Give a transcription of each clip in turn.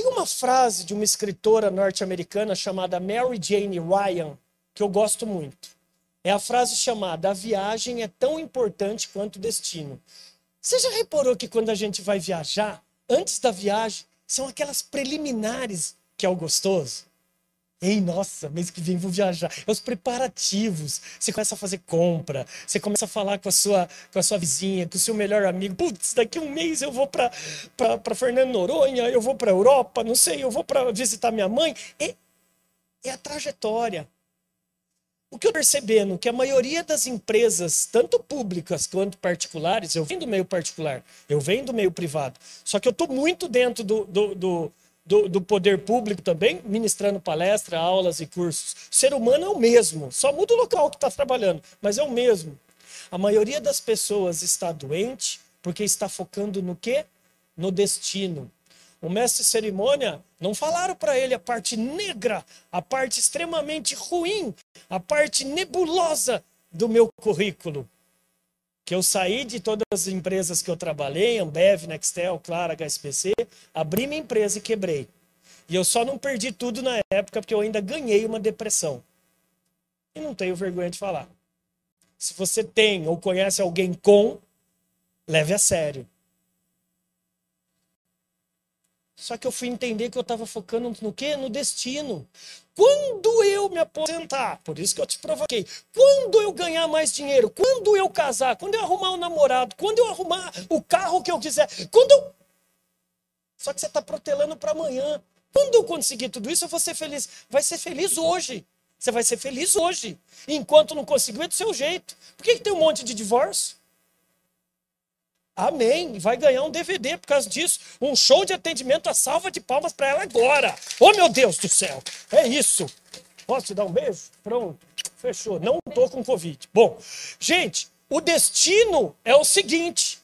Tem uma frase de uma escritora norte-americana chamada Mary Jane Ryan que eu gosto muito. É a frase chamada: A viagem é tão importante quanto o destino. Você já reparou que quando a gente vai viajar, antes da viagem, são aquelas preliminares que é o gostoso? Ei, nossa, mês que vem vou viajar. É os preparativos. Você começa a fazer compra, você começa a falar com a sua, com a sua vizinha, com o seu melhor amigo. Putz, daqui um mês eu vou para Fernando Noronha, eu vou para Europa, não sei, eu vou para visitar minha mãe. É, é a trajetória. O que eu percebendo que a maioria das empresas, tanto públicas quanto particulares, eu venho do meio particular, eu venho do meio privado, só que eu estou muito dentro do, do, do, do, do poder público também, ministrando palestra, aulas e cursos. O ser humano é o mesmo, só muda o local que está trabalhando, mas é o mesmo. A maioria das pessoas está doente porque está focando no quê? No destino, o mestre cerimônia não falaram para ele a parte negra, a parte extremamente ruim, a parte nebulosa do meu currículo. Que eu saí de todas as empresas que eu trabalhei, Ambev, Nextel, Clara, HSPC, abri minha empresa e quebrei. E eu só não perdi tudo na época porque eu ainda ganhei uma depressão. E não tenho vergonha de falar. Se você tem ou conhece alguém com, leve a sério. Só que eu fui entender que eu estava focando no quê? No destino. Quando eu me aposentar, por isso que eu te provoquei, quando eu ganhar mais dinheiro, quando eu casar, quando eu arrumar um namorado, quando eu arrumar o carro que eu quiser, quando eu... Só que você está protelando para amanhã. Quando eu conseguir tudo isso, eu vou ser feliz. Vai ser feliz hoje. Você vai ser feliz hoje. Enquanto não conseguiu, é do seu jeito. Por que, que tem um monte de divórcio? Amém. Vai ganhar um DVD por causa disso. Um show de atendimento, a salva de palmas para ela agora. Oh, meu Deus do céu. É isso. Posso te dar um beijo? Pronto. Fechou. Não tô com Covid. Bom, gente, o destino é o seguinte.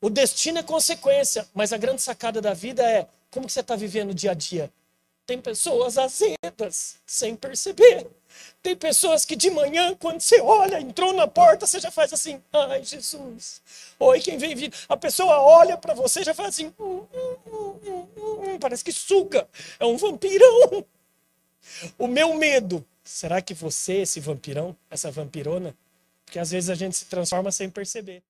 O destino é consequência, mas a grande sacada da vida é como que você está vivendo o dia a dia. Tem pessoas azedas, sem perceber. Tem pessoas que de manhã, quando você olha, entrou na porta, você já faz assim: ai, Jesus. Oi, quem vem vindo. A pessoa olha para você já faz assim: hum, hum, hum, parece que suga. É um vampirão. O meu medo, será que você, esse vampirão, essa vampirona? Porque às vezes a gente se transforma sem perceber.